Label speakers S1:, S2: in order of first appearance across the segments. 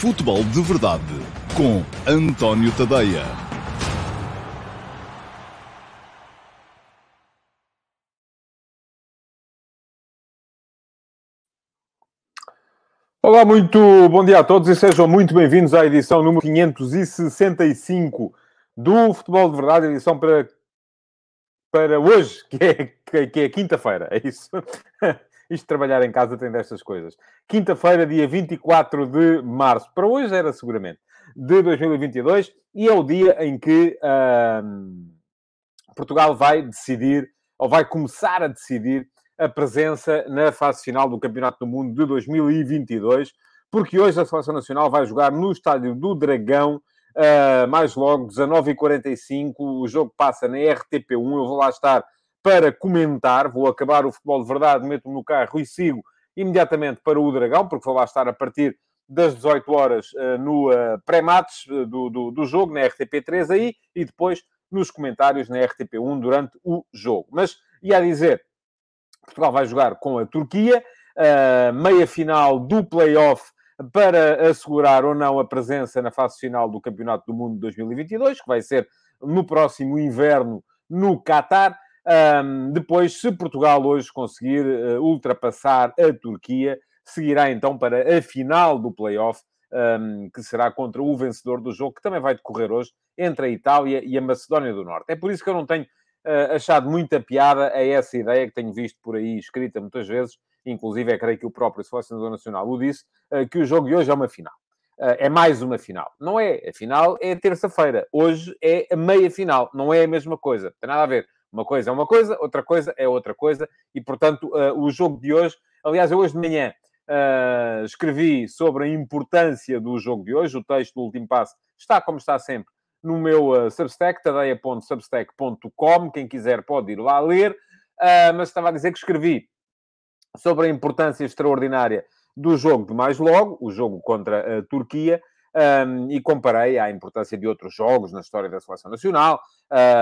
S1: Futebol de Verdade com António Tadeia.
S2: Olá, muito bom dia a todos e sejam muito bem-vindos à edição número 565 do Futebol de Verdade, edição para, para hoje, que é, que é quinta-feira, é isso? Isto de trabalhar em casa tem destas coisas. Quinta-feira, dia 24 de março. Para hoje era seguramente. De 2022. E é o dia em que Portugal vai decidir, ou vai começar a decidir, a presença na fase final do Campeonato do Mundo de 2022. Porque hoje a Seleção Nacional vai jogar no Estádio do Dragão, Uh, mais logo, 19h45, o jogo passa na RTP1. Eu vou lá estar para comentar. Vou acabar o futebol de verdade, meto-me no carro e sigo imediatamente para o Dragão, porque vou lá estar a partir das 18 horas uh, no uh, pré-mates uh, do, do, do, jogo, na RTP3 aí, e depois nos comentários na RTP1 durante o jogo. Mas, ia dizer, Portugal vai jogar com a Turquia, meia final do play-off para assegurar ou não a presença na fase final do Campeonato do Mundo 2022, que vai ser no próximo inverno no Qatar. Um, depois, se Portugal hoje conseguir uh, ultrapassar a Turquia, seguirá então para a final do play-off, um, que será contra o vencedor do jogo, que também vai decorrer hoje entre a Itália e a Macedónia do Norte. É por isso que eu não tenho uh, achado muita piada a essa ideia que tenho visto por aí escrita muitas vezes, inclusive é creio que o próprio selecionador nacional o disse, uh, que o jogo de hoje é uma final. é mais uma final. Não é. A final é terça-feira. Hoje é a meia final. Não é a mesma coisa. Tem nada a ver. Uma coisa é uma coisa, outra coisa é outra coisa, e portanto, uh, o jogo de hoje, aliás, eu hoje de manhã uh, escrevi sobre a importância do jogo de hoje, o texto do último passo está como está sempre no meu uh, Substack, tadeia.substack.com, quem quiser pode ir lá ler, mas estava a dizer que escrevi sobre a importância extraordinária do jogo de mais logo, o jogo contra a Turquia, um, e comparei à importância de outros jogos na história da seleção nacional,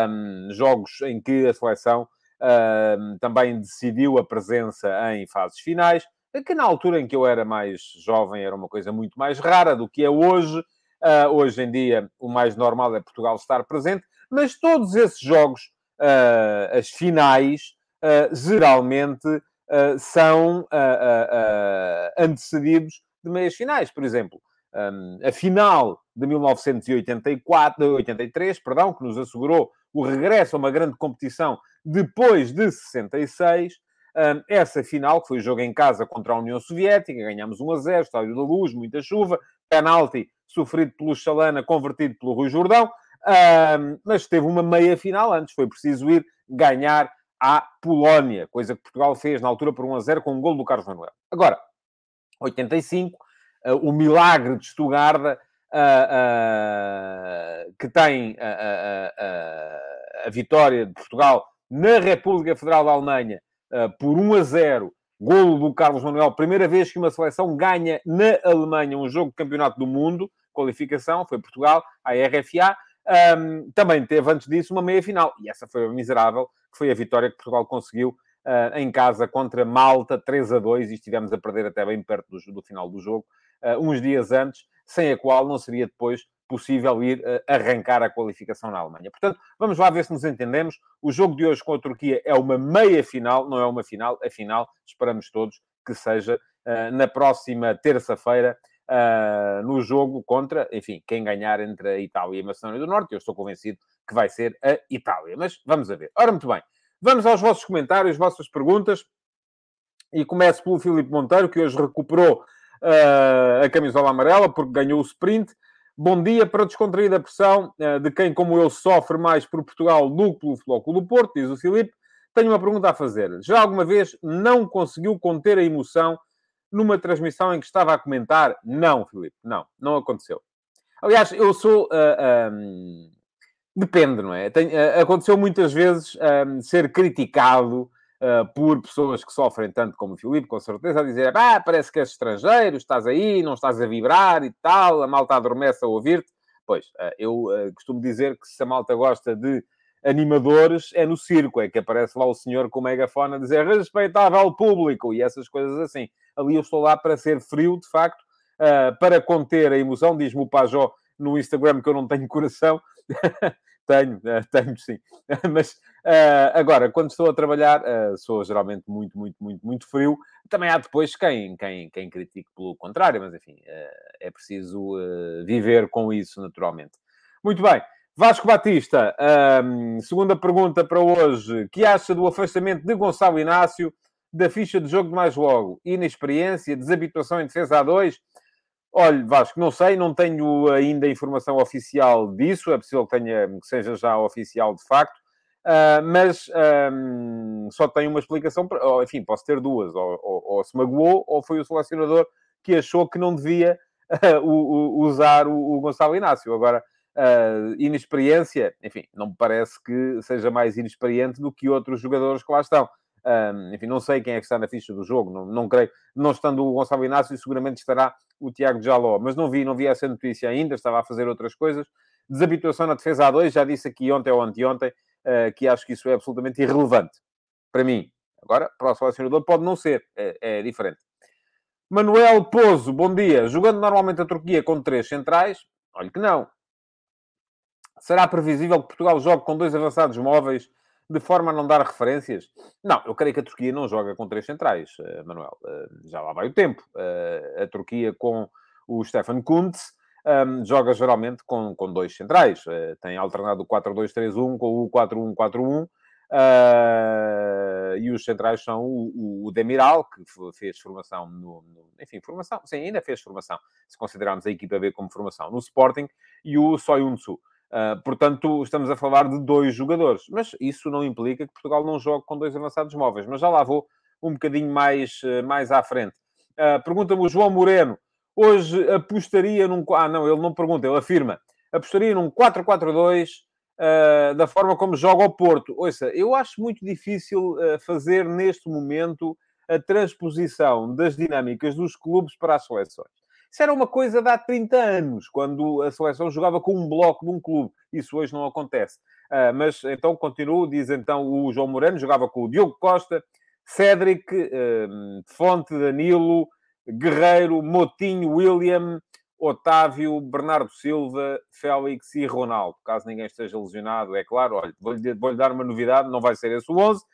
S2: um, jogos em que a seleção um, também decidiu a presença em fases finais, que na altura em que eu era mais jovem era uma coisa muito mais rara do que é hoje. Uh, hoje em dia, o mais normal é Portugal estar presente, mas todos esses jogos, uh, as finais, uh, geralmente são antecedidos de meias finais. Por exemplo, um, a final de 1984, 83, perdão, que nos assegurou o regresso a uma grande competição depois de 66. Um, essa final, que foi o jogo em casa contra a União Soviética, ganhamos 1 a 0, Estádio da Luz, muita chuva, penalti sofrido pelo Chalana, convertido pelo Rui Jordão, um, mas teve uma meia final antes, foi preciso ir ganhar à Polónia, coisa que Portugal fez na altura por 1 a 0 com um gol do Carlos Manuel. Agora, 85, uh, o milagre de Stuttgart, uh, que tem a vitória de Portugal na República Federal da Alemanha por 1 a 0, golo do Carlos Manuel, primeira vez que uma seleção ganha na Alemanha um jogo de campeonato do mundo, qualificação, foi Portugal, a RFA, um, também teve antes disso uma meia-final, e essa foi a miserável, que foi a vitória que Portugal conseguiu uh, em casa contra Malta, 3 a 2, e estivemos a perder até bem perto do, do final do jogo, uns dias antes, sem a qual não seria depois possível ir uh, arrancar a qualificação na Alemanha. Portanto, vamos lá ver se nos entendemos. O jogo de hoje com a Turquia é uma meia-final, não é uma final, a final, esperamos todos que seja uh, na próxima terça-feira, no jogo contra, enfim, quem ganhar entre a Itália e a Macedónia do Norte. Eu estou convencido que vai ser a Itália, mas vamos a ver. Ora, muito bem. Vamos aos vossos comentários, vossas perguntas. E começo pelo Filipe Monteiro, que hoje recuperou uh, a camisola amarela, porque ganhou o sprint. Bom dia para descontrair a pressão uh, de quem, como eu, sofre mais por Portugal do que pelo Futebol do Porto, diz o Filipe. Tenho uma pergunta a fazer. Já alguma vez não conseguiu conter a emoção numa transmissão em que estava a comentar? Não, Filipe, não, não aconteceu. Aliás, eu sou. Uh, um, depende, não é? Aconteceu muitas vezes um, ser criticado uh, por pessoas que sofrem tanto como o Filipe, com certeza, a dizer ah, parece que és estrangeiro, estás aí, não estás a vibrar e tal, a malta adormece a ouvir-te. Pois, uh, eu uh, costumo dizer que se a malta gosta de animadores, é no circo, é que aparece lá o senhor com o megafone a dizer respeitável público e essas coisas assim. Ali eu estou lá para ser frio, de facto, para conter a emoção. Diz-me o Pajó no Instagram que eu não tenho coração. tenho, uh, tenho sim. Mas uh, agora, quando estou a trabalhar, sou geralmente muito, muito, muito, muito frio. Também há depois quem, quem, quem critique pelo contrário, mas enfim, é preciso viver com isso naturalmente. Muito bem. Vasco Batista, um, segunda pergunta para hoje. Que acha do afastamento de Gonçalo Inácio da ficha de jogo de mais logo? Inexperiência, desabituação em defesa a dois? Olha, Vasco, não sei, não tenho ainda informação oficial disso. É possível que, tenha, que seja já oficial de facto. Uh, mas um, só tenho uma explicação. Para, ou, enfim, posso ter duas. Ou, ou, ou, se magoou, ou foi o selecionador que achou que não devia uh, usar o, o Gonçalo Inácio. Agora, uh, inexperiência, enfim, não me parece que seja mais inexperiente do que outros jogadores que lá estão. Enfim, não sei quem é que está na ficha do jogo, não, não creio. Não estando o Gonçalo Inácio, seguramente estará o Tiago Jaló, mas não vi, não vi essa notícia ainda, estava a fazer outras coisas. Desabituação na defesa A2, já disse aqui ontem ou anteontem uh, que acho que isso é absolutamente irrelevante para mim. Agora, para o selecionador pode não ser, é, é diferente. Manuel Pozo, bom dia. Jogando normalmente a Turquia com três centrais, olha que não. Será previsível que Portugal jogue com dois avançados móveis de forma a não dar referências? Não, eu creio que a Turquia não joga com três centrais, uh, Manuel. Uh, já lá vai o tempo. Uh, a Turquia com o Stefan Kuntz um, joga geralmente com, com dois centrais. tem alternado o 4-2-3-1 com o 4-1-4-1. Uh, e os centrais são o, o, Demiral, que fez formação no, no, Enfim, formação, sim, ainda fez formação, se considerarmos a equipa B como formação, no Sporting, e o Soyuncu. Uh, portanto, estamos a falar de dois jogadores. Mas isso não implica que Portugal não jogue com dois avançados móveis. Mas já lá vou um bocadinho mais, uh, mais à frente. Uh, Pergunta-me o João Moreno. Hoje apostaria num... Ah, não, ele não pergunta, ele afirma. Apostaria num 4-4-2 da forma como joga o Porto. Ouça, eu acho muito difícil fazer neste momento a transposição das dinâmicas dos clubes para as seleções. Isso era uma coisa de há 30 anos, quando a seleção jogava com um bloco de um clube. Isso hoje não acontece. Uh, mas então continuo, diz então o João Moreno, jogava com o Diogo Costa, Cédric, uh, Fonte, Danilo, Guerreiro, Motinho, William, Otávio, Bernardo Silva, Félix e Ronaldo. Caso ninguém esteja lesionado, é claro. Olha, vou-lhe vou dar uma novidade, não vai ser esse o 11.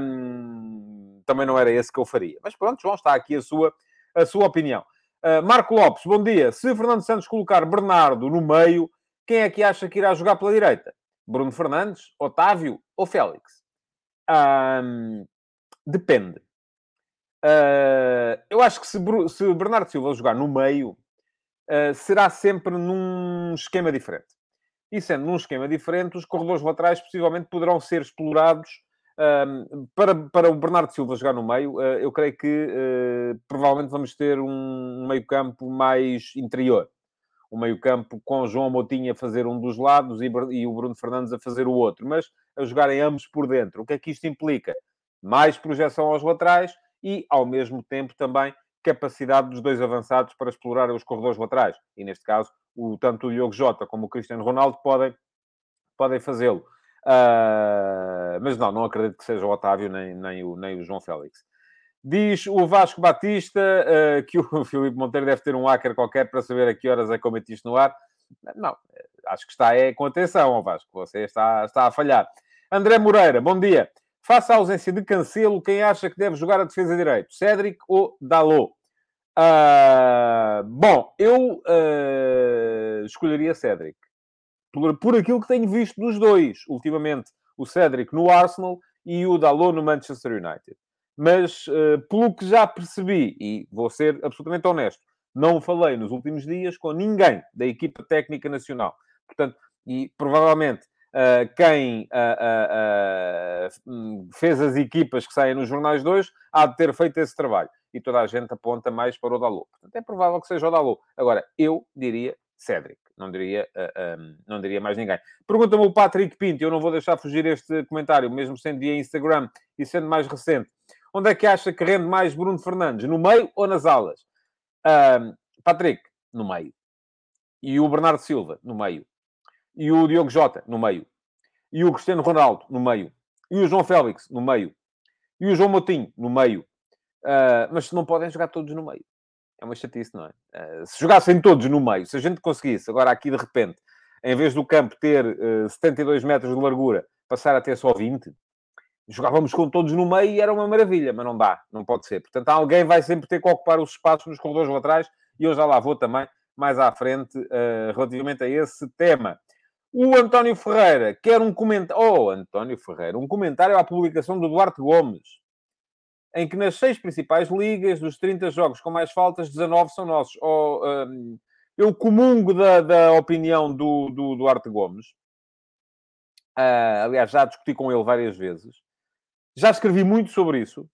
S2: Um, também não era esse que eu faria. Mas pronto, João, está aqui a sua, a sua opinião. Uh, Marco Lopes, bom dia. Se Fernando Santos colocar Bernardo no meio, quem é que acha que irá jogar pela direita? Bruno Fernandes, Otávio ou Félix? Um, depende. Uh, eu acho que se, se, Bernardo Silva jogar no meio, uh, será sempre num esquema diferente. E sendo num esquema diferente, os corredores laterais possivelmente poderão ser explorados um, para, para o Bernardo Silva jogar no meio, uh, eu creio que uh, provavelmente vamos ter um meio-campo mais interior. Um meio-campo com João Moutinho a fazer um dos lados e, e o Bruno Fernandes a fazer o outro, mas a jogarem ambos por dentro. O que é que isto implica? Mais projeção aos laterais e, ao mesmo tempo, também capacidade dos dois avançados para explorar os corredores laterais. E, neste caso, o, tanto o Diogo Jota como o Cristiano Ronaldo podem, podem fazê-lo. Uh, mas não, não acredito que seja o Otávio nem, nem, o, nem o João Félix. Diz o Vasco Batista uh, que o Filipe Monteiro deve ter um hacker qualquer para saber a que horas é que eu meti isto no ar. Não, acho que está é, com atenção, Vasco. Você está, está a falhar. André Moreira, bom dia. Faça a ausência de Cancelo, quem acha que deve jogar a defesa direito? Cédric ou Dalot? Uh, bom, eu escolheria Cédric por, por aquilo que tenho visto dos dois, ultimamente, o Cédric no Arsenal e o Dalot no Manchester United. Mas, uh, pelo que já percebi, e vou ser absolutamente honesto, não falei nos últimos dias com ninguém da equipa técnica nacional. Portanto, e provavelmente uh, quem uh, fez as equipas que saem nos jornais de hoje há de ter feito esse trabalho. E toda a gente aponta mais para o Dalot. Portanto, é provável que seja o Dalot. Agora, eu diria Cédric. Não diria, uh, eh, um, não diria mais ninguém. Pergunta-me o Patrick Pinto, eu não vou deixar fugir este comentário, mesmo sendo via Instagram e sendo mais recente. Onde é que acha que rende mais Bruno Fernandes? No meio ou nas alas? Patrick, no meio. E o Bernardo Silva, no meio. E o Diogo Jota, no meio. E o Cristiano Ronaldo, no meio. E o João Félix, no meio. E o João Motinho, no meio. Uh, mas não podem jogar todos no meio. É uma chatice, não é? Uh, se jogassem todos no meio, se a gente conseguisse, agora aqui de repente, em vez do campo ter uh, 72 metros de largura, passar a ter só 20, jogávamos com todos no meio e era uma maravilha, mas não dá, não pode ser. Portanto, alguém vai sempre ter que ocupar os espaços nos corredores laterais e eu já lá vou também, mais à frente, uh, relativamente a esse tema. O António Ferreira quer um comentário. Oh, António Ferreira, um comentário à publicação do Duarte Gomes, em que nas seis principais ligas, dos 30 jogos com mais faltas, 19 são nossos. Um, eu comungo da, da opinião do, do Duarte Gomes. Uh, aliás, já discuti com ele várias vezes. Já escrevi muito sobre isso.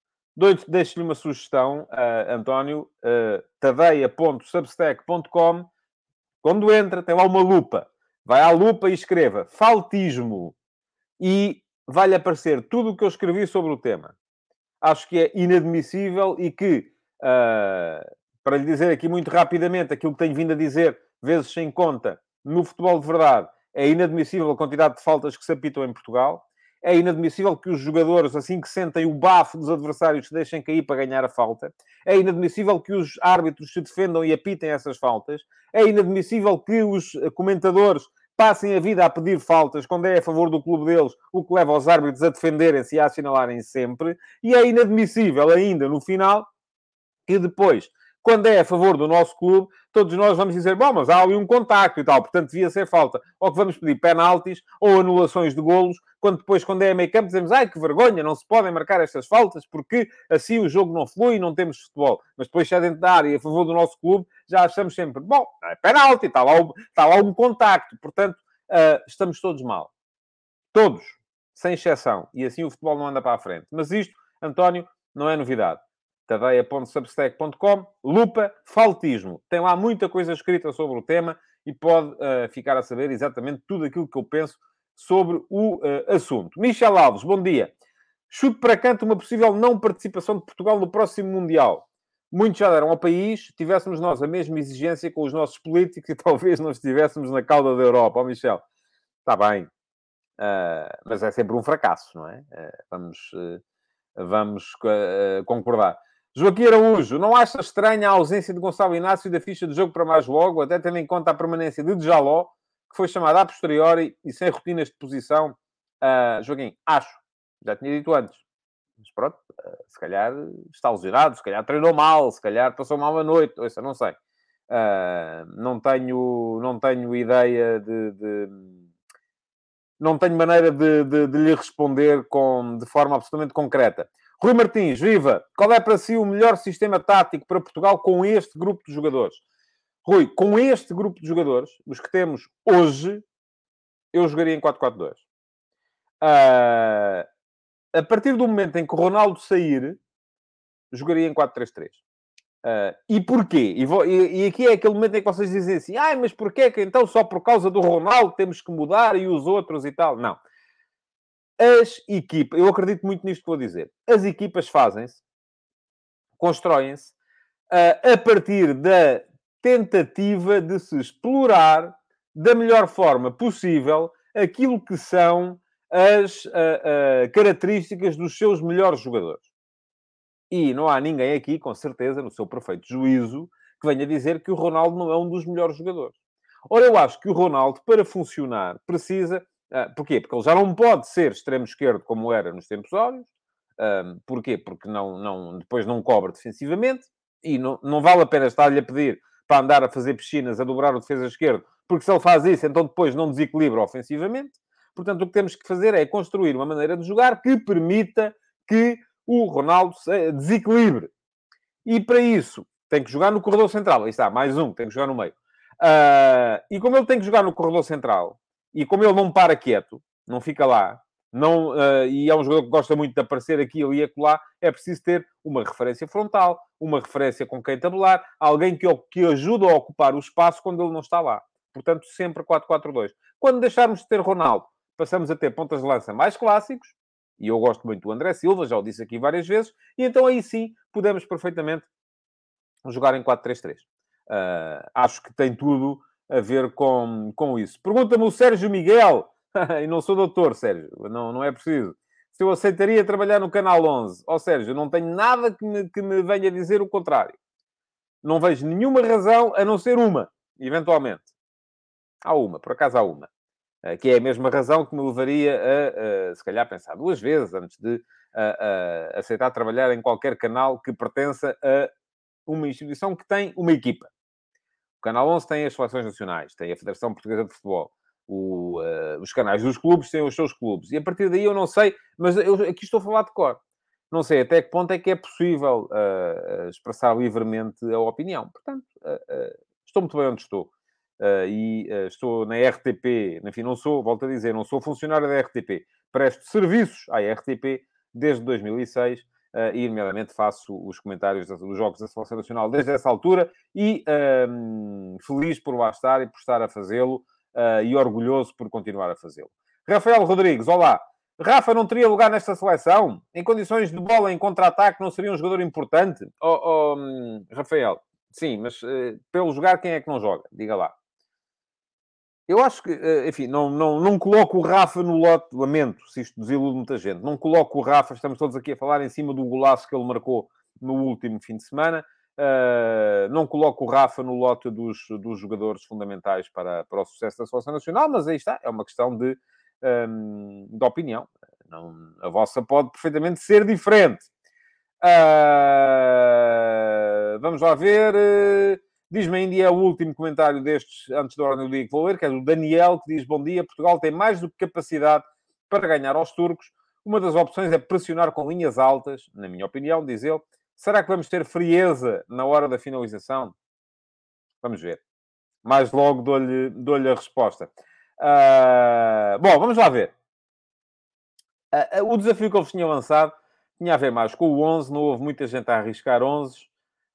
S2: Deixo-lhe uma sugestão, uh, António, uh, tadeia.substack.com. Quando entra, tem lá uma lupa vai à lupa e escreva faltismo e vai-lhe aparecer tudo o que eu escrevi sobre o tema. Acho que é inadmissível e que, uh, para lhe dizer aqui muito rapidamente aquilo que tenho vindo a dizer, vezes sem conta, no futebol de verdade, é inadmissível a quantidade de faltas que se apitam em Portugal. É inadmissível que os jogadores, assim que sentem o bafo dos adversários, se deixem cair para ganhar a falta. É inadmissível que os árbitros se defendam e apitem essas faltas. É inadmissível que os comentadores passem a vida a pedir faltas quando é a favor do clube deles, o que leva os árbitros a defenderem-se e a assinalarem sempre. E é inadmissível ainda, no final, que depois quando é a favor do nosso clube, todos nós vamos dizer, bom, mas há ali um contacto e tal, portanto devia ser falta. Ou que vamos pedir penaltis ou anulações de golos, quando depois, quando é a meio campo, dizemos, ai, que vergonha, não se podem marcar estas faltas, porque assim o jogo não flui e não temos futebol. Mas depois, se é dentro da área a favor do nosso clube, já achamos sempre, bom, é penalti, está lá, está lá um contacto. Portanto, uh, estamos todos mal. Todos, sem exceção. E assim o futebol não anda para a frente. Mas isto, António, não é novidade tadeia.substack.com, lupa, faltismo. Tem lá muita coisa escrita sobre o tema e pode uh, ficar a saber exatamente tudo aquilo que eu penso sobre o uh, assunto. Michel Alves, bom dia. Chute para canto uma possível não participação de Portugal no próximo Mundial. Muitos já deram ao país, tivéssemos nós a mesma exigência com os nossos políticos e talvez não estivéssemos na cauda da Europa. Ó, oh, Michel, está bem. Uh, mas é sempre um fracasso, não é? vamos vamos concordar. Joaquim Araújo, não acha estranha a ausência de Gonçalo Inácio da ficha de jogo para mais logo, até tendo em conta a permanência de Djaló, que foi chamado a posteriori e sem rotinas de posição? Uh, Joaquim, acho. Já tinha dito antes. Mas pronto, uh, se calhar está lesionado, se calhar treinou mal, se calhar passou mal a noite, ou isso, não sei. Uh, não, tenho, não tenho ideia de, de... não tenho maneira de, de, de, lhe responder com, de forma absolutamente concreta. Rui Martins, viva! Qual é para si o melhor sistema tático para Portugal com este grupo de jogadores? Rui, com este grupo de jogadores, os que temos hoje, eu jogaria em 4-4-2. Uh, ah, a partir do momento em que o Ronaldo sair, jogaria em 4-3-3. Uh, ah, e porquê? E, vou, e, e, aqui é aquele momento em que vocês dizem assim, ah, mas porquê que então só por causa do Ronaldo temos que mudar e os outros e tal? Não. As equipas, eu acredito muito nisto que vou dizer. As equipas fazem-se, constroem-se uh, a partir da tentativa de se explorar da melhor forma possível aquilo que são as uh, uh, características dos seus melhores jogadores. E não há ninguém aqui, com certeza, no seu perfeito juízo, que venha dizer que o Ronaldo não é um dos melhores jogadores. Ora, eu acho que o Ronaldo, para funcionar, precisa Uh, porquê? Porque ele já não pode ser extremo esquerdo como era nos tempos. Uh, porquê? Porque não, não, depois não cobra defensivamente e não, não vale a pena estar-lhe a pedir para andar a fazer piscinas, a dobrar o defesa esquerdo, porque se ele faz isso, então depois não desequilibra ofensivamente. Portanto, o que temos que fazer é construir uma maneira de jogar que permita que o Ronaldo se desequilibre. E para isso, tem que jogar no corredor central. Aí está, mais um, tem que jogar no meio. Uh, e como ele tem que jogar no corredor central, e como ele não para quieto, não fica lá, não, uh, e é um jogador que gosta muito de aparecer aqui ali e acolá, é preciso ter uma referência frontal, uma referência com quem tabular, alguém que, que ajuda a ocupar o espaço quando ele não está lá. Portanto, sempre 4-4-2. Quando deixarmos de ter Ronaldo, passamos a ter pontas de lança mais clássicos, e eu gosto muito do André Silva, já o disse aqui várias vezes, e então aí sim podemos perfeitamente jogar em 4-3-3. Uh, ah, acho que tem tudo a ver com, com isso. Pergunta-me o Sérgio Miguel, e não sou doutor, Sérgio, não, não é preciso, se eu aceitaria trabalhar no Canal 11. Ó oh, Sérgio, não tenho nada que me, que me venha dizer o contrário. Não vejo nenhuma razão a não ser uma, eventualmente. Há uma, por acaso há uma. Uh, que é a mesma razão que me levaria a, a se calhar, pensar duas vezes antes de a, a aceitar trabalhar em qualquer canal que pertença a uma instituição que tem uma equipa. Canal 11 tem as seleções nacionais, tem a Federação Portuguesa de Futebol. O, uh, os canais dos clubes têm os seus clubes. E a partir daí eu não sei, mas eu aqui estou a falar de cor. Não sei até que ponto é que é possível uh, expressar livremente a opinião. Portanto, uh, estou muito bem onde estou. e estou na RTP, enfim, não sou, volto a dizer, não sou funcionário da RTP. Presto serviços à RTP desde 2006 uh, e, nomeadamente, faço os comentários dos jogos da Seleção Nacional desde essa altura e uh, feliz por lá estar e por estar a fazê-lo uh, e orgulhoso por continuar a fazê-lo. Rafael Rodrigues, olá. Rafa não teria lugar nesta seleção? Em condições de bola em contra-ataque, não seria um jogador importante? Oh, oh um, Rafael, sim, mas uh, pelo jogar, quem é que não joga? Diga lá. Eu acho que, eh, enfim, não, não, não coloco o Rafa no lote, lamento se isto desilude muita gente, não coloco o Rafa, estamos todos aqui a falar em cima do golaço que ele marcou no último fim de semana, uh, não coloco o Rafa no lote dos, dos jogadores fundamentais para, para o sucesso da Seleção Nacional, mas aí está, é uma questão de, um, ehm, de opinião. Não, a vossa pode perfeitamente ser diferente. Uh, vamos lá ver. Diz-me ainda, é o último comentário destes, antes da ordem do dia que vou ler, que é do Daniel, que diz, bom dia, Portugal tem mais do que capacidade para ganhar aos turcos. Uma das opções é pressionar com linhas altas, na minha opinião, diz ele. Será que vamos ter frieza na hora da finalização? Vamos ver. Mais logo dou-lhe dou a resposta. Uh, bom, vamos lá ver. Uh, uh, o desafio que eles tinham lançado tinha a ver mais com o 11, não houve muita gente a arriscar 11.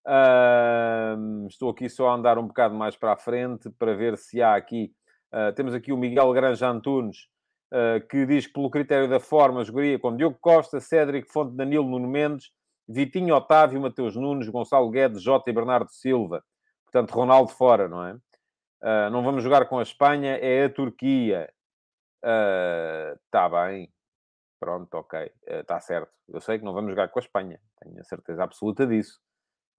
S2: Uh, estou aqui só a andar um bocado mais para a frente para ver se há aqui. Uh, temos aqui o Miguel Granja Antunes, uh, que diz que, pelo critério da forma, jogaria com Diogo Costa, Cédric Fonte, Danilo Nuno Mendes, Vitinho Otávio, Mateus Nunes, Gonçalo Guedes, Jota e Bernardo Silva. Portanto, Ronaldo fora, não é? Ah, não vamos jogar com a Espanha, é a Turquia. Está bem. Pronto, ok. Está certo. Eu sei que não vamos jogar com a Espanha. Tenho a certeza absoluta disso.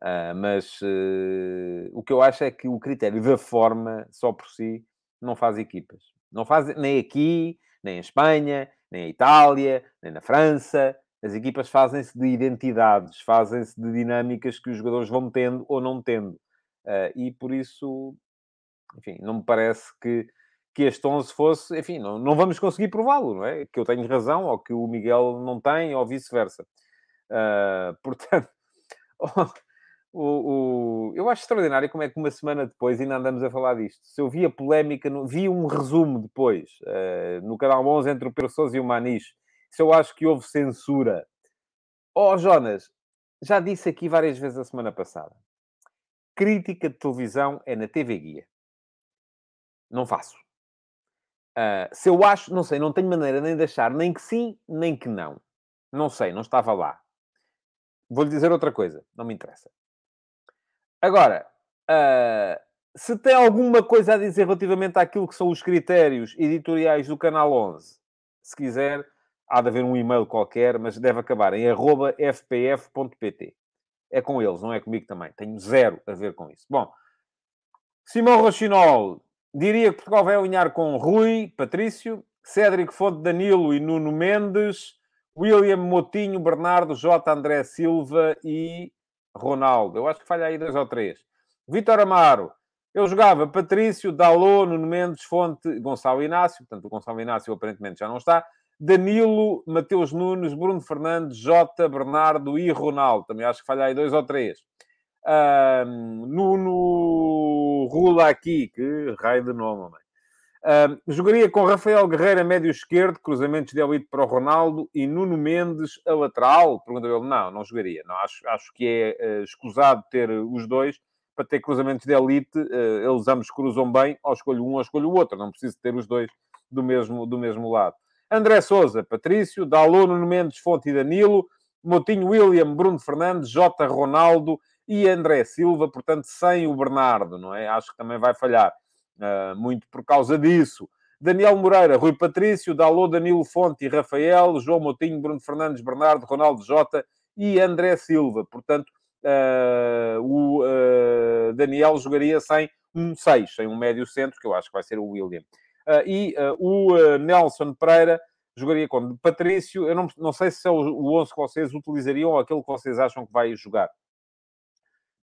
S2: Uh, mas uh, o que eu acho é que o critério da forma, só por si, não faz equipas. Não faz nem aqui, nem em Espanha, nem em Itália, nem na França. As equipas fazem-se de identidades, fazem-se de dinâmicas que os jogadores vão tendo ou não tendo. Uh, e por isso, enfim, não me parece que, que este 11 fosse... Enfim, não, não vamos conseguir prová-lo, não é? Que eu tenho razão, ou que o Miguel não tem, ou vice-versa. portanto... O, o, eu acho extraordinário como é que uma semana depois ainda andamos a falar disto. Se eu vi a polémica, vi um resumo depois, uh, no canal 11 entre o Pedro Sousa e o Maniche. Se eu acho que houve censura. Oh, Jonas, já disse aqui várias vezes a semana passada. Crítica de televisão é na TV Guia. Não faço. Uh, se eu acho, não sei, não tenho maneira nem de achar nem que sim, nem que não. Não sei, não estava lá. Vou-lhe dizer outra coisa, não me interessa. Agora, uh, se tem alguma coisa a dizer relativamente àquilo que são os critérios editoriais do Canal 11, se quiser, há de haver um e-mail qualquer, mas deve acabar em fpf.pt. É com eles, não é comigo também. Tenho zero a ver com isso. Bom, Simão Rochinol diria que Portugal vai alinhar com Rui, Patrício, Cédric Fonte Danilo e Nuno Mendes, William Motinho, Bernardo, J. André Silva e Ronaldo. Eu acho que falha aí dois ou três. Vitor Amaro. Eu jogava Patrício, Dalô, Nuno Mendes, Fonte, Gonçalo Inácio. Portanto, o Gonçalo Inácio aparentemente já não está. Danilo, Mateus Nunes, Bruno Fernandes, Jota, Bernardo e Ronaldo. Também acho que falha aí dois ou três. Um, Nuno Rula aqui, que raio de nome, mãe. Jogaria com Rafael Guerreira, médio esquerdo, cruzamentos de elite para o Ronaldo e Nuno Mendes a lateral. Pergunta ele, não, não jogaria. Não, acho, acho que é uh, escusado ter os dois para ter cruzamentos de elite. Uh, eles ambos cruzam bem, ou escolho um ou escolho o outro. Não preciso ter os dois do mesmo, do mesmo lado. André Souza, Patrício, Dalô, Nuno Mendes, Fonte e Danilo, Motinho William, Bruno Fernandes, J. Ronaldo e André Silva, portanto, sem o Bernardo, não é? Acho que também vai falhar. Uh, muito por causa disso. Daniel Moreira, Rui Patrício, Dalô, Danilo Fonte Rafael, João Motinho, Bruno Fernandes, Bernardo, Ronaldo Jota e André Silva. Portanto, uh, o uh, Daniel jogaria sem um 6, sem um médio centro, que eu acho que vai ser o William. Uh, e o Nelson Pereira jogaria com Patrício. Eu não, não sei se é o, o 11 que vocês utilizariam ou aquele que vocês acham que vai jogar.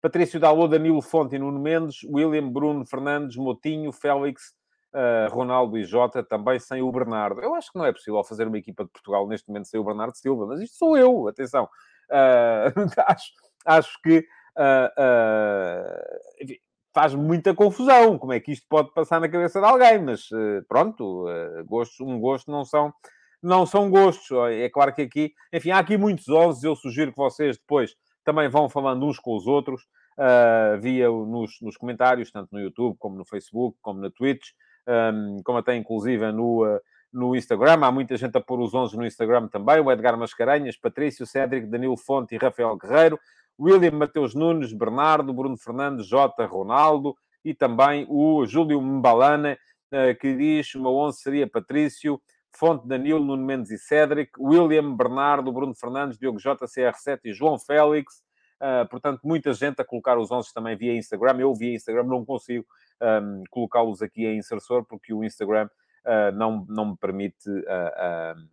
S2: Patrício Dalô, Danilo Fonte e Nuno Mendes, William, Bruno Fernandes, Motinho, Félix, uh, Ronaldo e Jota, também sem o Bernardo. Eu acho que não é possível fazer uma equipa de Portugal neste momento sem o Bernardo Silva, mas isto sou eu, atenção. Uh, acho, acho que uh, enfim, faz muita confusão como é que isto pode passar na cabeça de alguém, mas pronto, gostos, um gosto não são não são gostos. É claro que aqui, enfim, há aqui muitos 11. Eu sugiro que vocês depois também vão falando uns com os outros, uh, via nos, nos comentários, tanto no YouTube, como no Facebook, como na Twitch, um, como até inclusive no, uh, no Instagram. Há muita gente a pôr os 11 no Instagram também. O Edgar Mascarenhas, Patrício, Cédric, Danilo Fonte e Rafael Guerreiro. William Mateus Nunes, Bernardo, Bruno Fernandes, Jota, Ronaldo e também o Júlio Mbalana, que diz uma 11 seria Patrício, Fonte, Danilo, Nuno Mendes e Cédric, William, Bernardo, Bruno Fernandes, Diogo J, CR7 e João Félix. Uh, portanto, muita gente a colocar os 11 também via Instagram. Eu via Instagram não consigo um, colocá-los aqui em insersor porque o Instagram uh, não, não me permite uh,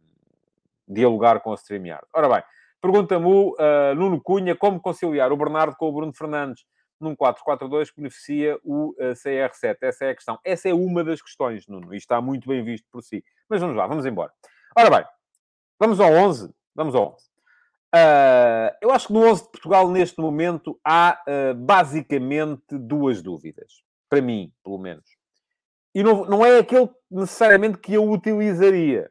S2: dialogar com a StreamYard. Ora bem, pergunta-me o Nuno Cunha como conciliar o Bernardo com o Bruno Fernandes num 4-4-2 que beneficia o uh, CR7? Essa é a questão. Essa é uma das questões, Nuno, e está muito bem visto por si. Mas vamos lá, vamos embora. Ora bem, vamos ao 11. Vamos ao 11. Uh, ah, eu acho que no 11 de Portugal, neste momento, há uh, basicamente duas dúvidas. Para mim, pelo menos. E não, não é aquele necessariamente que eu utilizaria.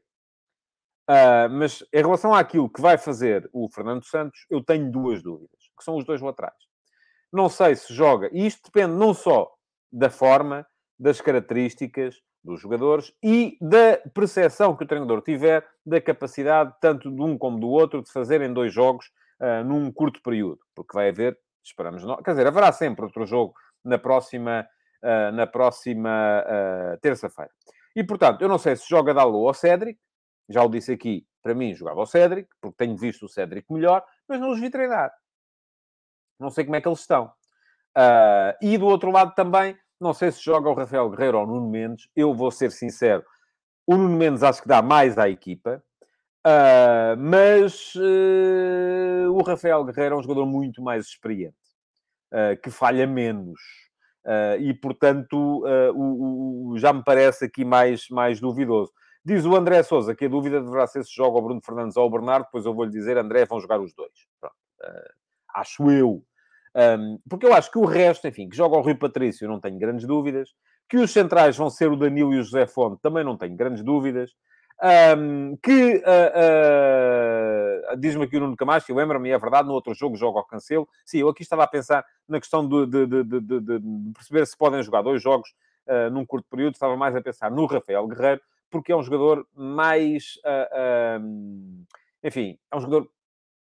S2: Uh, mas em relação àquilo que vai fazer o Fernando Santos, eu tenho duas dúvidas, que são os dois laterais. Não sei se joga. E isto depende não só da forma, das características dos jogadores e da percepção que o treinador tiver da capacidade, tanto de um como do outro, de fazerem dois jogos uh, num curto período. Porque vai haver, esperamos nós, quer dizer, haverá sempre outro jogo na próxima, uh, na próxima uh, terça-feira. E, portanto, eu não sei se joga Dalou ou Cédric, já o disse aqui, para mim jogava o Cédric, porque tenho visto o Cédric melhor, mas não os vi treinar. Não sei como é que eles estão. Uh, e do outro lado também, não sei se joga o Rafael Guerreiro ou o Nuno Mendes. Eu vou ser sincero, o Nuno Mendes acho que dá mais à equipa. Uh, mas uh, o Rafael Guerreiro é um jogador muito mais experiente, que falha menos. e, portanto, o, o, já me parece aqui mais, mais duvidoso. Diz o André Souza que a dúvida deverá ser se joga o Bruno Fernandes ou o Bernardo, depois eu vou-lhe dizer, André, vão jogar os dois. Pronto acho eu. Um, porque eu acho que o resto, enfim, que joga o Rui Patrício, não tenho grandes dúvidas. Que os centrais vão ser o Danilo e o José Fonte, também não tenho grandes dúvidas. Um, que uh, uh, diz-me aqui o Nuno Camacho, eu lembro-me, é verdade, no outro jogo joga ao Cancelo. Sim, eu aqui estava a pensar na questão de, de, de, de perceber se podem jogar dois jogos uh, num curto período. Estava mais a pensar no Rafael Guerreiro, porque é um jogador mais. enfim, é um jogador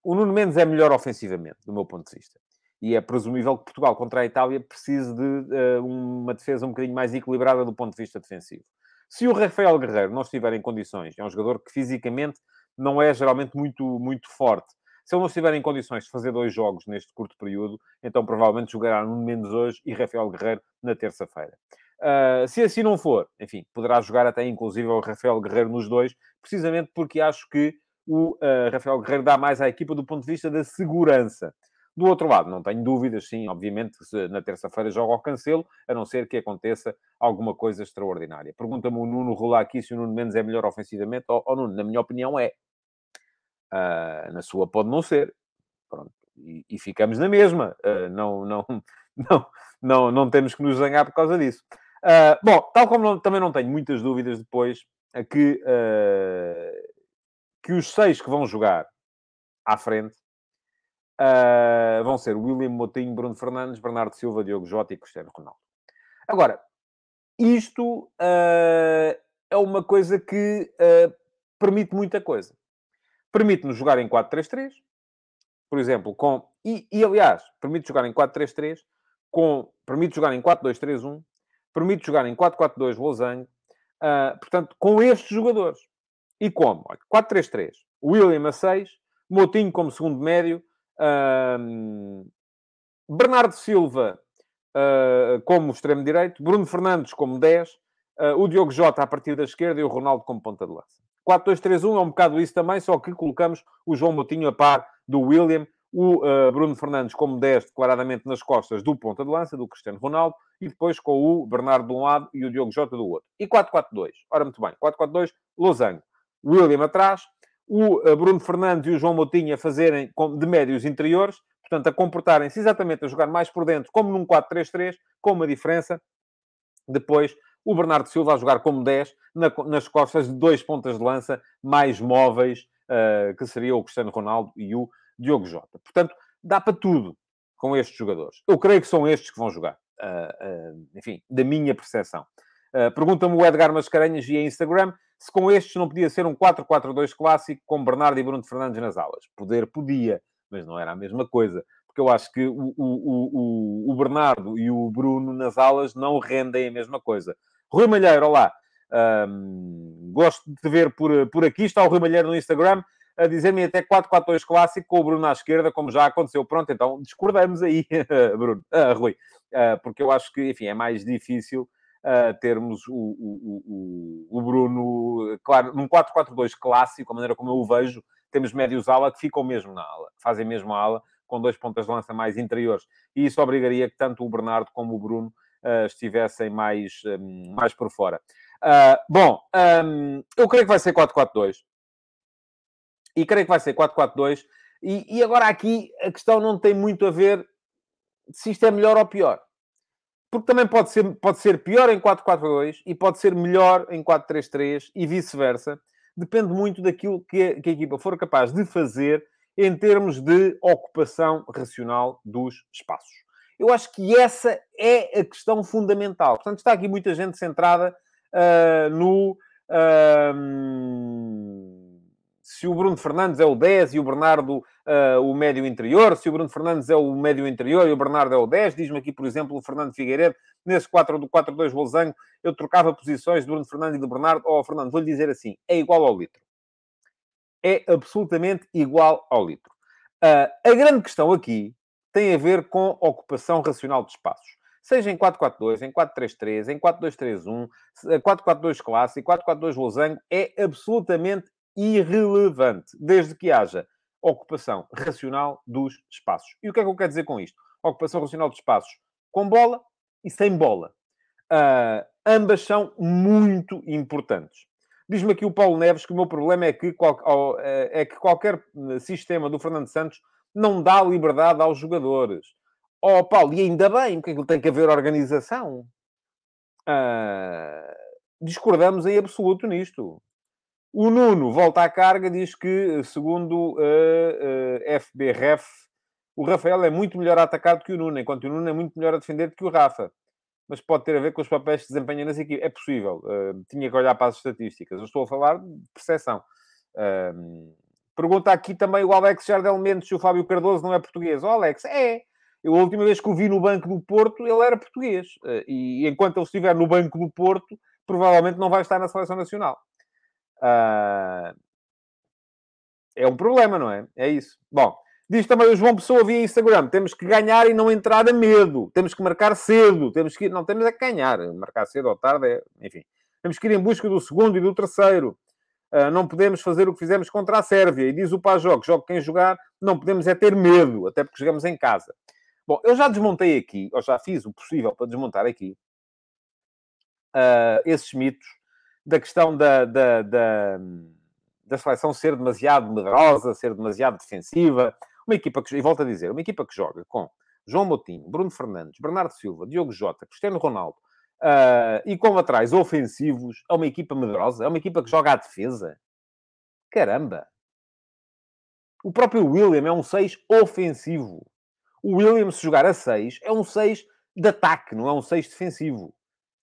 S2: o Nuno Mendes é melhor ofensivamente, do meu ponto de vista. E é presumível que Portugal contra a Itália precise de uh, uma defesa um bocadinho mais equilibrada do ponto de vista defensivo. Se o Rafael Guerreiro não estiver em condições, é um jogador que fisicamente não é geralmente muito, muito forte. Se ele não estiver em condições de fazer dois jogos neste curto período, então provavelmente jogará Nuno Mendes hoje e Rafael Guerreiro na terça-feira. Uh, se assim não for, enfim, poderá jogar até inclusive o Rafael Guerreiro nos dois, precisamente porque acho que o uh, Rafael Guerreiro dá mais à equipa do ponto de vista da segurança. Do outro lado, não tenho dúvidas, sim, obviamente, se na terça-feira joga ao cancelo, a não ser que aconteça alguma coisa extraordinária. Pergunta-me o Nuno Rolar aqui se o Nuno Mendes é melhor ofensivamente. Ou, oh, Nuno, na minha opinião, é. Uh, na sua pode não ser. Pronto. E, e ficamos na mesma. Uh, não, não, não, não, não temos que nos zangar por causa disso. Uh, bom, tal como não, também não tenho muitas dúvidas depois, que que os seis que vão jogar à frente uh, vão ser William Motinho, Bruno Fernandes, Bernardo Silva, Diogo Jota e Cristiano Ronaldo. Agora, isto uh, é uma coisa que uh, permite muita coisa. Permite-nos jogar em 4-3-3, por exemplo, com... E, e aliás, permite jogar em 4-3-3, com... permite jogar em 4-2-3-1, permite jogar em 4-4-2 losango, uh, portanto, com estes jogadores. E como? 4-3-3. William a 6, Motinho como segundo médio, um, Bernardo Silva uh, como extremo direito, Bruno Fernandes como 10, uh, o Diogo Jota a partir da esquerda e o Ronaldo como ponta de lança. 4-2-3-1 é um bocado isso também, só que colocamos o João Moutinho a par do William, o uh, Bruno Fernandes como 10, declaradamente nas costas do ponta de lança, do Cristiano Ronaldo, e depois com o Bernardo de um lado e o Diogo Jota do outro. E 4-4-2. Ora, muito bem. 4-4-2, Losango. William atrás, o uh, Bruno Fernandes e o João Moutinho a fazerem de médios interiores, portanto, a comportarem-se exatamente a jogar mais por dentro, como num 4-3-3, com uma diferença. Depois, o Bernardo Silva a jogar como 10, na, nas costas de dois pontas de lança mais móveis, uh, que seria o Cristiano Ronaldo e o Diogo Jota. Portanto, dá para tudo com estes jogadores. Eu creio que são estes que vão jogar. Uh, uh, enfim, da minha percepção. Pergunta-me o Edgar Mascarenhas via Instagram se com estes não podia ser um 4-4-2 clássico com Bernardo e Bruno Fernandes nas alas. Poder podia, mas não era a mesma coisa. Porque eu acho que o, o, o, o Bernardo e o Bruno nas alas não rendem a mesma coisa. Rui Malheiro, olá. Um, gosto de te ver por, por aqui. Está o Rui Malheiro no Instagram a dizer-me até 4-4-2 clássico com o Bruno à esquerda, como já aconteceu. Pronto, então discordamos aí, Bruno, uh, Rui. Uh, porque eu acho que, enfim, é mais difícil uh, termos o, o, o, o, Bruno, claro, num 4-4-2 clássico, a maneira como eu o vejo, temos médios ala que ficam mesmo na ala, fazem mesmo a ala, com dois pontas de lança mais interiores. E isso obrigaria que tanto o Bernardo como o Bruno uh, estivessem mais, um, mais por fora. Uh, bom, um, eu creio que vai ser 4-4-2. E creio que vai ser 4-4-2. E, e agora aqui a questão não tem muito a ver se isto é melhor ou pior. Porque também pode ser, pode ser pior em 4-4-2 e pode ser melhor em 4-3-3 e vice-versa depende muito daquilo que a, que a equipa for capaz de fazer em termos de ocupação racional dos espaços. Eu acho que essa é a questão fundamental. Portanto, está aqui muita gente centrada uh, no. Uh, se o Bruno Fernandes é o 10 e o Bernardo uh, o médio interior, se o Bruno Fernandes é o médio interior e o Bernardo é o 10, diz-me aqui, por exemplo, o Fernando Figueiredo, nesse 4 do 4-2 Losango, eu trocava posições de Bruno Fernandes e do Bernardo. Oh, Fernando, vou-lhe dizer assim, é igual ao litro. É absolutamente igual ao litro. Uh, a grande questão aqui tem a ver com ocupação racional de espaços. Seja em 4-4-2, em 4-3-3, em 4-2-3-1, 4-4-2 clássico, 4-4-2 losango, é absolutamente irrelevante, desde que haja ocupação racional dos espaços. E o que é que eu quero dizer com isto? Ocupação racional dos espaços com bola e sem bola. Uh, ambas são muito importantes. Diz-me aqui o Paulo Neves que o meu problema é que, é que qualquer sistema do Fernando Santos não dá liberdade aos jogadores. Oh, Paulo, e ainda bem, porque é tem que haver organização. Uh, discordamos em absoluto nisto. O Nuno volta à carga, diz que, segundo a uh, FBREF, o Rafael é muito melhor a atacar do que o Nuno, enquanto o Nuno é muito melhor a defender do que o Rafa. Mas pode ter a ver com os papéis que desempenha nas equipes. É possível. Uh, tinha que olhar para as estatísticas. Eu estou a falar de percepção. Uh, pergunta aqui também o Alex Jardel Mendes se o Fábio Cardoso não é português. O Alex, é. Eu, a última vez que o vi no banco do Porto, ele era português. Uh, e enquanto ele estiver no banco do Porto, provavelmente não vai estar na Seleção Nacional. Uh, é um problema, não é? É isso. Bom, diz também o João Pessoa via Instagram: temos que ganhar e não entrar a medo, temos que marcar cedo, temos que ir, não temos é que ganhar, marcar cedo ou tarde, é... enfim, temos que ir em busca do segundo e do terceiro. Uh, não podemos fazer o que fizemos contra a Sérvia. E diz o Pajó que joga quem jogar, não podemos é ter medo, até porque jogamos em casa. Bom, eu já desmontei aqui, ou já fiz o possível para desmontar aqui, uh, esses mitos da questão da, da, da, da, seleção ser demasiado medrosa, ser demasiado defensiva. Uma equipa que, e volto a dizer, uma equipa que joga com João Moutinho, Bruno Fernandes, Bernardo Silva, Diogo Jota, Cristiano Ronaldo, uh, e com atrás ofensivos, é uma equipa medrosa, é uma equipa que joga à defesa. Caramba! O próprio William é um 6 ofensivo. O William, se jogar a 6, é um 6 de ataque, não é um 6 defensivo.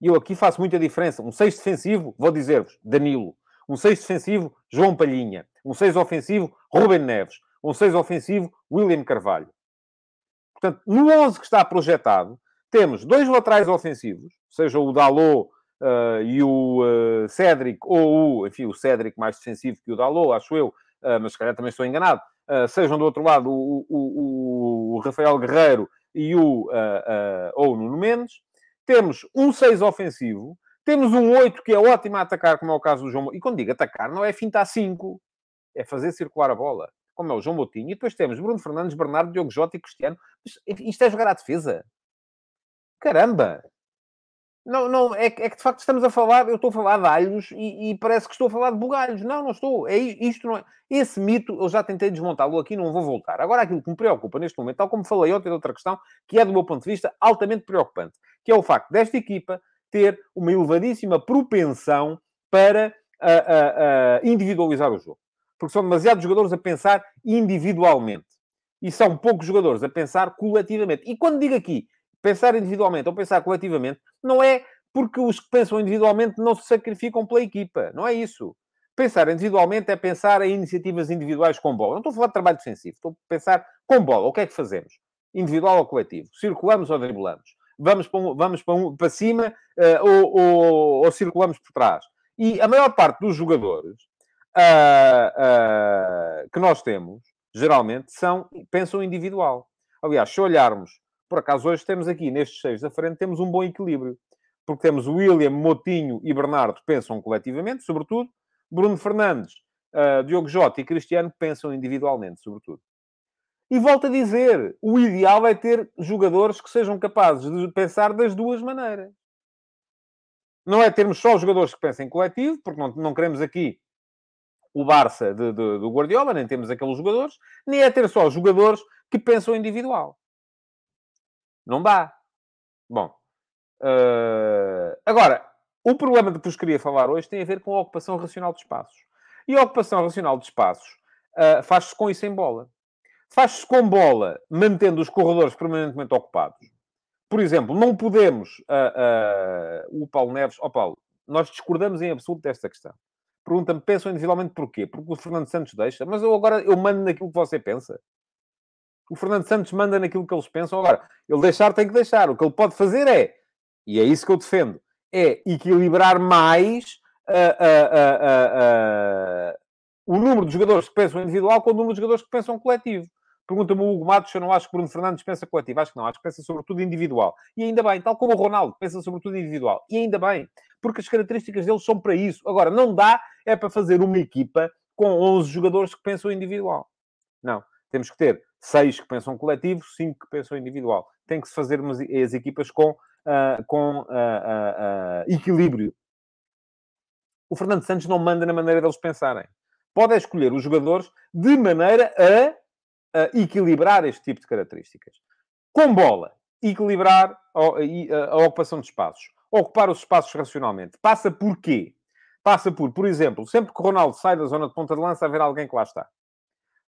S2: E eu aqui faço muita diferença. Um 6 defensivo, vou dizer-vos, Danilo. Um 6 defensivo, João Palhinha. Um 6 ofensivo, Ruben Neves. Um 6 ofensivo, William Carvalho. Portanto, no 11 que está projetado, temos dois laterais ofensivos, seja o Dalot uh, e o uh, Cédric, ou o, enfim, o Cédric mais defensivo que o Dalot, acho eu, uh, mas se calhar também estou enganado. sejam do outro lado o, o, o, Rafael Guerreiro e o, uh, uh, ou o Nuno Mendes. Temos um 6 ofensivo. Temos um 8 que é ótimo a atacar, como é o caso do João... E quando digo atacar, não é fintar 5. É fazer circular a bola, como é o João Moutinho. E depois temos Bruno Fernandes, Bernardo, Diogo Jota e Cristiano. Mas isto é jogar à defesa. Caramba! Não, não, é, é, que de facto estamos a falar, eu estou a falar de alhos e, e, parece que estou a falar de bugalhos. Não, não estou. É, isto não é. Esse mito eu já tentei desmontá-lo aqui, não vou voltar. Agora, aquilo que me preocupa neste momento, tal como falei ontem de outra questão, que é do meu ponto de vista altamente preocupante, que é o facto desta equipa ter uma elevadíssima propensão para uh, uh, uh, individualizar o jogo. Porque são demasiados jogadores a pensar individualmente. E são poucos jogadores a pensar coletivamente. E quando digo aqui pensar individualmente ou pensar coletivamente, não é porque os que pensam individualmente não se sacrificam pela equipa. Não é isso. Pensar individualmente é pensar em iniciativas individuais com bola. Não estou a falar de trabalho defensivo, estou a pensar com bola. O que é que fazemos? Individual ou coletivo? Circulamos ou driblamos? Vamos para, um, vamos para, um, para cima uh, ou, ou, ou, circulamos por trás? E a maior parte dos jogadores uh, uh, que nós temos, geralmente, são, pensam individual. Aliás, se olharmos por acaso, hoje temos aqui, nestes seis da frente, temos um bom equilíbrio. Porque temos William, Motinho e Bernardo pensam coletivamente, sobretudo. Bruno Fernandes, uh, Diogo Jota e Cristiano pensam individualmente, sobretudo. E volto a dizer, o ideal é ter jogadores que sejam capazes de pensar das duas maneiras. Não é termos só jogadores que pensem coletivo, porque não, não queremos aqui o Barça de, de, do Guardiola, nem temos aqueles jogadores, nem é ter só jogadores que pensam individual. Não dá. Bom. Uh... Agora, o problema de que vos queria falar hoje tem a ver com a ocupação racional de espaços. E a ocupação racional de espaços uh, faz-se com isso em bola. Faz-se com bola, mantendo os corredores permanentemente ocupados. Por exemplo, não podemos... Uh, o Paulo Neves... Ó oh, Paulo, nós discordamos em absoluto desta questão. Pergunta-me, pensam individualmente porquê? Porque o Fernando Santos deixa. Mas eu agora, eu mando naquilo que você pensa. O Fernando Santos manda naquilo que eles pensam. Agora, ele deixar tem que deixar. O que ele pode fazer é, e é isso que eu defendo, é equilibrar mais uh, uh, uh, o número de jogadores que pensam individual com o número de jogadores que pensam coletivo. Pergunta-me o Hugo Matos se eu não acho que Bruno Fernandes pensa coletivo. Acho que não, acho que pensa sobretudo individual. E ainda bem, tal como o Ronaldo pensa sobretudo individual. E ainda bem, porque as características deles são para isso. Agora, não dá é para fazer uma equipa com 11 jogadores que pensam individual. Não. Temos que ter seis que pensam coletivo, cinco que pensam individual. Tem que se fazer as equipas com, uh, com uh, uh, equilíbrio. O Fernando Santos não manda na maneira deles pensarem. Pode escolher os jogadores de maneira a, a equilibrar este tipo de características. Com bola, equilibrar a, ocupação de espaços. Ocupar os espaços racionalmente. Passa por quê? Passa por, por exemplo, sempre que o Ronaldo sai da zona de ponta de lança, haver alguém que lá está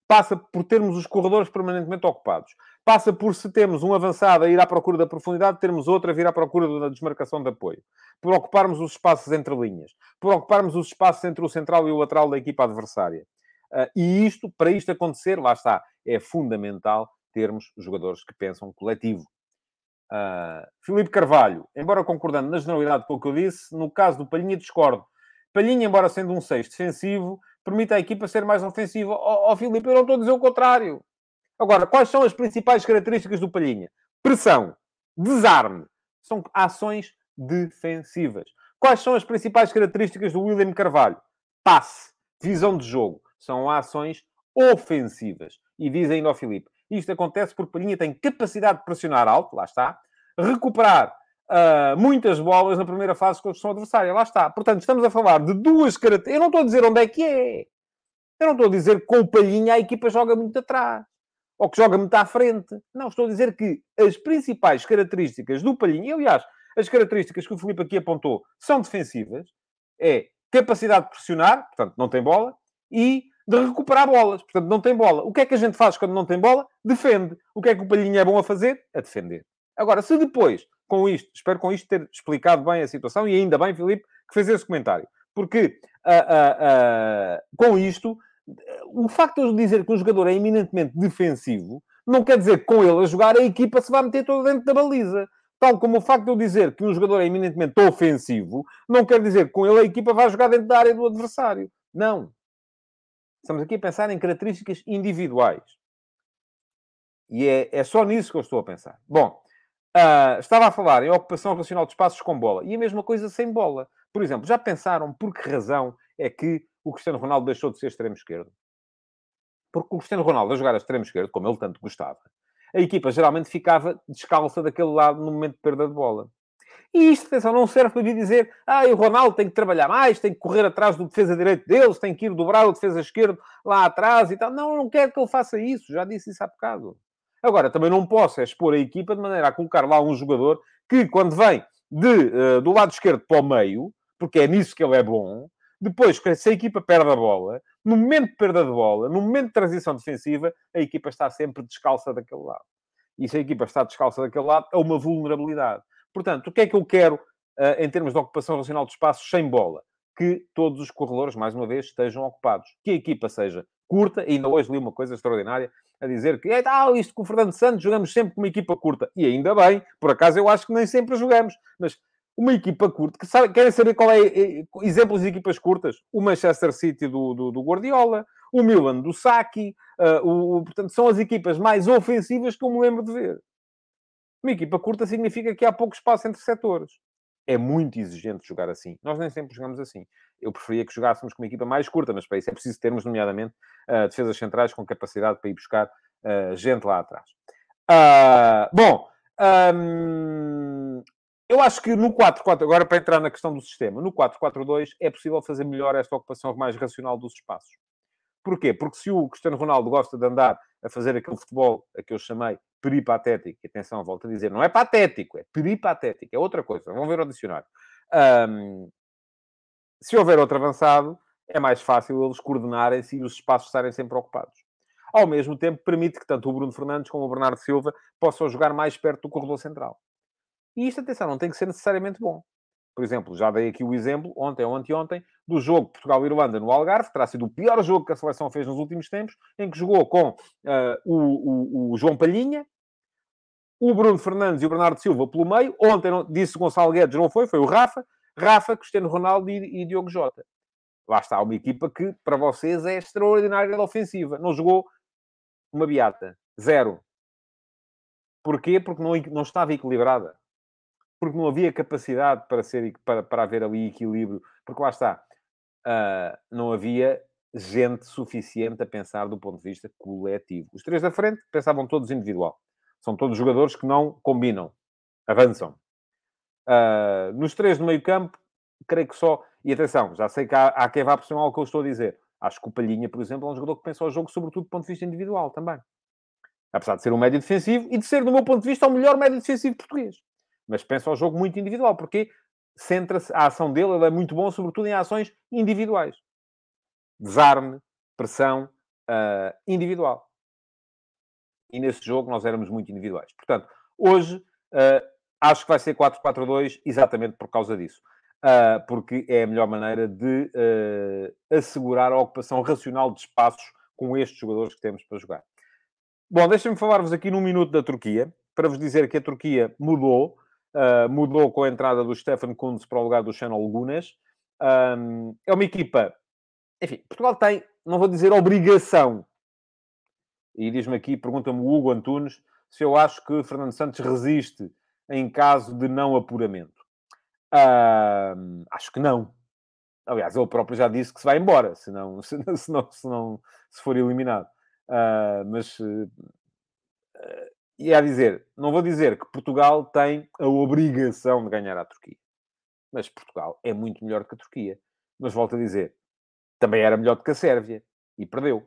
S2: passa por termos os corredores permanentemente ocupados. Passa por, se temos um avançado a ir à procura da profundidade, termos outro a vir à procura da desmarcação de apoio. Por ocuparmos os espaços entre linhas. Por ocuparmos os espaços entre o central e o lateral da equipa adversária. Uh, e isto, para isto acontecer, lá está, é fundamental termos jogadores que pensam coletivo. Uh, Filipe Carvalho, embora concordando na generalidade com o que eu disse, no caso do Palhinha discordo. Palhinha, embora sendo um 6 defensivo, permite à equipa ser mais ofensiva. Ó oh, oh, Filipe, eu não estou a dizer o contrário. Agora, quais são as principais características do Palhinha? Pressão, desarme, são ações defensivas. Quais são as principais características do William Carvalho? Passe, visão de jogo, são ações ofensivas. E diz ainda ao Filipe, isto acontece porque Palhinha tem capacidade de pressionar alto, lá está, recuperar uh, muitas bolas na primeira fase de construção adversária. Lá está. Portanto, estamos a falar de duas características. Eu não estou a dizer onde é que é. Eu não estou a dizer que com o Palhinha a equipa joga muito atrás. Ou que joga muito à frente. Não, estou a dizer que as principais características do Palhinha, aliás, as características que o Filipe aqui apontou são defensivas, é capacidade de pressionar, portanto, não tem bola, e de recuperar bolas, portanto, não tem bola. O que é que a gente faz quando não tem bola? Defende. O que é que o Palhinha é bom a fazer? A defender. Agora, se depois com isto. Espero com isto ter explicado bem a situação e ainda bem, Filipe, que fez esse comentário. Porque uh, uh, com isto, o facto de dizer que um jogador é eminentemente defensivo não quer dizer que com ele a jogar a equipa se vai meter toda dentro da baliza. Tal como o facto de eu dizer que um jogador é eminentemente ofensivo não quer dizer que com ele a equipa vai jogar dentro da área do adversário. Não. Estamos aqui a pensar em características individuais. E é, é só nisso que eu estou a pensar. Bom, uh, estava a falar em ocupação racional de espaços com bola. E a mesma coisa sem bola. Por exemplo, já pensaram por que razão é que o Cristiano Ronaldo deixou de ser extremo esquerdo? Porque o Cristiano Ronaldo, a jogar a extremo esquerdo, como ele tanto gostava, a equipa geralmente ficava descalça daquele lado no momento de perda de bola. E isto, atenção, não serve para dizer ah, o Ronaldo tem que trabalhar mais, tem que correr atrás do defesa direito deles, tem que ir dobrar o defesa esquerdo lá atrás e tal. Não, não quero que ele faça isso. Já disse isso há bocado. Agora, também não posso expor a equipa de maneira a colocar lá um jogador que, quando vem de, uh, do lado esquerdo para o meio, porque é nisso que ele é bom, depois, se a equipa perde a bola, no momento de perda de bola, no momento de transição defensiva, a equipa está sempre descalça daquele lado. E se a equipa está descalça daquele lado, é uma vulnerabilidade. Portanto, o que é que eu quero uh, em termos de ocupação racional de espaços sem bola? Que todos os corredores, mais uma vez, estejam ocupados. Que a equipa seja curta, e ainda hoje li uma coisa extraordinária, a dizer que é tal, isto com o Fernando Santos jogamos sempre com uma equipa curta. E ainda bem, por acaso eu acho que nem sempre jogamos, mas uma equipa curta, que sabe, querem saber qual é, é exemplos de equipas curtas? O Manchester City do, do, do Guardiola, o Milan do Saki, uh, o, portanto, são as equipas mais ofensivas que eu me lembro de ver. Uma equipa curta significa que há pouco espaço entre setores. É muito exigente jogar assim. Nós nem sempre jogamos assim. Eu preferia que jogássemos com uma equipa mais curta, mas para isso é preciso termos, nomeadamente, uh, defesas centrais com capacidade para ir buscar uh, gente lá atrás. Uh, bom, um, eu acho que no 4-4, agora para entrar na questão do sistema, no 4-4-2 é possível fazer melhor esta ocupação mais racional dos espaços. Porquê? Porque se o Cristiano Ronaldo gosta de andar a fazer aquele futebol a que eu chamei peripatético, e atenção, volto a dizer, não é patético, é peripatético, é outra coisa. Vamos ver o dicionário. Um, se houver outro avançado, é mais fácil eles coordenarem-se e os espaços estarem sempre ocupados. Ao mesmo tempo, permite que tanto o Bruno Fernandes como o Bernardo Silva possam jogar mais perto do corredor central. E isto, atenção, não tem que ser necessariamente bom. Por exemplo, já dei aqui o exemplo, ontem ou anteontem, do jogo Portugal-Irlanda no Algarve, terá sido o pior jogo que a seleção fez nos últimos tempos, em que jogou com uh, o, o, o, João Palhinha, o Bruno Fernandes e o Bernardo Silva pelo meio. Ontem disse Gonçalo Guedes, não foi, foi o Rafa. Rafa, Cristiano Ronaldo e, e Diogo Jota. Lá está uma equipa que, para vocês, é extraordinária ofensiva. Não jogou uma beata. Zero. Porquê? Porque não, não estava equilibrada porque não havia capacidade para, ser, para, para haver ali equilíbrio, porque lá está, uh, não havia gente suficiente a pensar do ponto de vista coletivo. Os três da frente pensavam todos individual. São todos jogadores que não combinam, avançam. Uh, nos três do meio campo, creio que só... E atenção, já sei que há, há quem vá perceber o que eu estou a dizer. Acho que o Palhinha, por exemplo, é um jogador que pensa o jogo sobretudo do ponto de vista individual também. Apesar de ser um médio defensivo e de ser, do meu ponto de vista, o melhor médio defensivo português mas pensa ao jogo muito individual, porque centra-se, a ação dele ele é muito bom, sobretudo em ações individuais. Desarme, pressão uh, individual. E nesse jogo nós éramos muito individuais. Portanto, hoje uh, acho que vai ser 4-4-2 exatamente por causa disso. Uh, porque é a melhor maneira de assegurar a ocupação racional de espaços com estes jogadores que temos para jogar. Bom, deixem-me falar-vos aqui num minuto da Turquia, para vos dizer que a Turquia mudou Uh, mudou com a entrada do Stefan Kunz para o lugar do Channel Gunas. Um, é uma equipa... Enfim, Portugal tem, não vou dizer obrigação, e diz-me aqui, pergunta-me o Hugo Antunes, se eu acho que Fernando Santos resiste em caso de não apuramento. Acho que não. Aliás, ele próprio já disse que se vai embora, se não, se, não, se, não, se for eliminado. Uh, mas uh, e é a dizer, não vou dizer que Portugal tem a obrigação de ganhar a Turquia. Mas Portugal é muito melhor que a Turquia. Mas volto a dizer, também era melhor do que a Sérvia. E perdeu.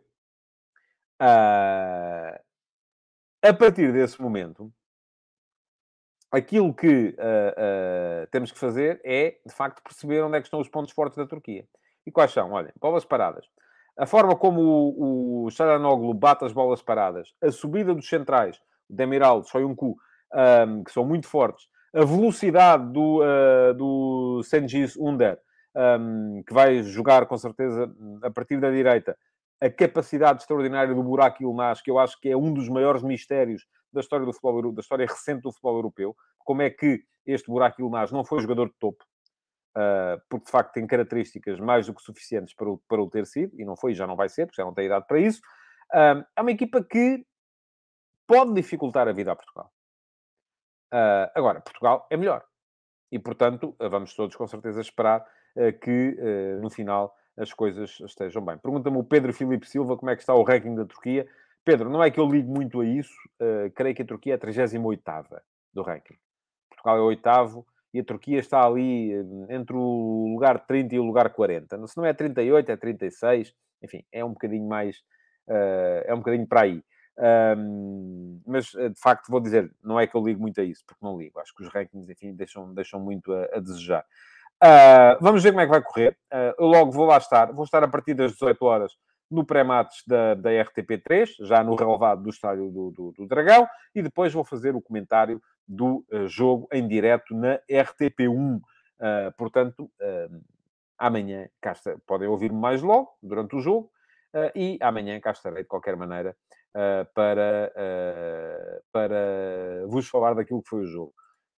S2: Uh, a partir desse momento, aquilo que uh, uh, temos que fazer é, de facto, perceber onde é que estão os pontos fortes da Turquia. E quais são? Olhem, bolas paradas. A forma como o, o bate as bolas paradas, a subida dos centrais, Demiral, Soyuncu, um, que são muito fortes, a velocidade do, uh, do Senjis Under, um, que vai jogar com certeza a partir da direita, a capacidade extraordinária do Burak Yilmaz, que eu acho que é um dos maiores mistérios da história do futebol, da história recente do futebol europeu. Como é que este Burak Yilmaz não foi jogador de topo? Uh, porque de facto tem características mais do que suficientes para o, para o ter sido, e não foi, já não vai ser, porque já não tem idade para isso. Uh, é uma equipa que pode dificultar a vida a Portugal. Uh, agora, Portugal é melhor. E, portanto, vamos todos com certeza esperar uh, que uh, no final as coisas estejam bem. Pergunta-me o Pedro Filipe Silva como é que está o ranking da Turquia. Pedro, não é que eu ligo muito a isso. creio que a Turquia é a 38 do ranking. Portugal é o oitavo e a Turquia está ali entre o lugar 30 e o lugar 40. Se não é 38, é 36. Enfim, é um bocadinho mais... é um bocadinho para aí. Um, mas, eh, de facto, vou dizer, não é que eu ligo muito a isso, porque não ligo. Acho que os rankings, enfim, deixam, deixam muito a, a desejar. Uh, vamos ver como é que vai correr. Uh, eu logo vou lá estar. Vou estar a partir das 18 horas no pré-mates da, da RTP3, já no relevado do estádio do, do, do, Dragão, e depois vou fazer o comentário do uh, jogo em direto na RTP1. portanto, amanhã, cá está, podem ouvir-me mais logo, durante o jogo, e amanhã cá estarei, de qualquer maneira, para, uh, para vos falar daquilo que foi o jogo.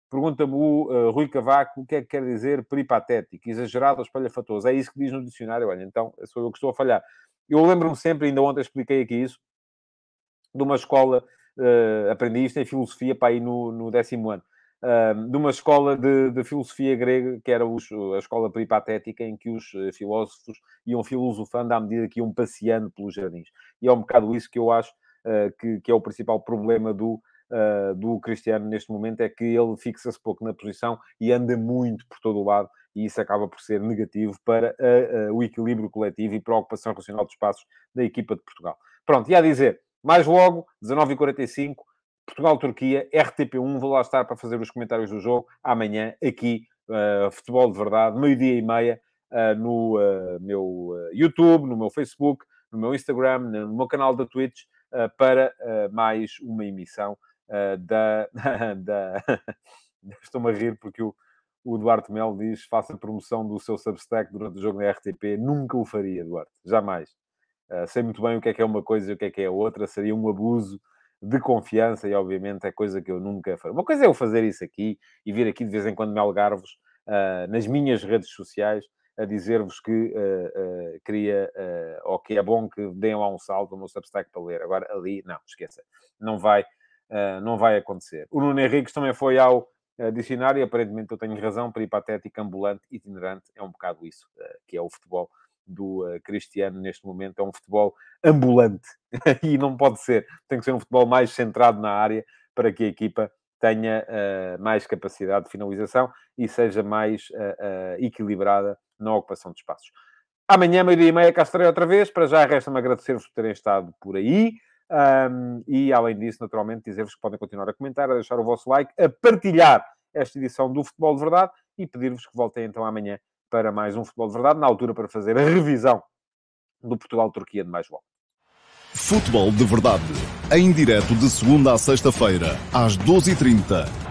S2: Pergunta-me o uh, Rui Cavaco o que é que quer dizer peripatético, exagerado ou espalhafatoso. É isso que diz no dicionário. Olha, então sou eu que estou a falhar. Eu lembro-me sempre, ainda ontem expliquei aqui isso, de uma escola, aprendi isto em filosofia para ir no, no décimo ano, de uma escola de, de, filosofia grega, que era os, a escola peripatética, em que os filósofos iam filosofando à medida que iam passeando pelos jardins. E é um bocado isso que eu acho uh, que, que, é o principal problema do, uh, do Cristiano neste momento, é que ele fixa-se pouco na posição e anda muito por todo o lado, e isso acaba por ser negativo para uh, o equilíbrio coletivo e para a ocupação racional de espaços da equipa de Portugal. Pronto, e a dizer, mais logo, 19h45, Portugal-Turquia, RTP1, vou lá estar para fazer os comentários do jogo, amanhã, aqui, Futebol de Verdade, meio-dia e meia, no meu YouTube, no meu Facebook, no meu Instagram, no meu canal da Twitch, para mais uma emissão da. da... Estou-me a rir porque o, o Duarte Melo diz: faça promoção do seu Substack durante o jogo na RTP. Nunca o faria, Duarte, jamais. Uh, sei muito bem o que é que é uma coisa e o que é que é outra. Seria um abuso de confiança e, obviamente, é coisa que eu nunca faria. Uma coisa é eu fazer isso aqui e vir aqui de vez em quando me algarvos uh, nas minhas redes sociais a dizer-vos que uh, uh, queria, uh, ou que é bom que deem lá um salto no Substack para ler. Agora, ali, não, esqueça. Não vai, não vai acontecer. O Nuno Henriques também foi ao dicionário e aparentemente eu tenho razão, peripatético, ambulante, itinerante. É um bocado isso que é o futebol do Cristiano neste momento. É um futebol ambulante. e não pode ser. Tem que ser um futebol mais centrado na área para que a equipa tenha uh, mais capacidade de finalização e seja mais uh, uh, equilibrada na ocupação de espaços. Amanhã, meio-dia e meia, cá estarei outra vez. Para já, resta-me agradecer-vos por terem estado por aí. Um, e, além disso, naturalmente, dizer-vos que podem continuar a comentar, a deixar o vosso like, a partilhar esta edição do Futebol de Verdade e pedir-vos que voltem então amanhã para mais um Futebol de Verdade, na altura para fazer a revisão do Portugal-Turquia de mais logo.
S1: Futebol de Verdade, em direto de segunda a sexta-feira, às 12h30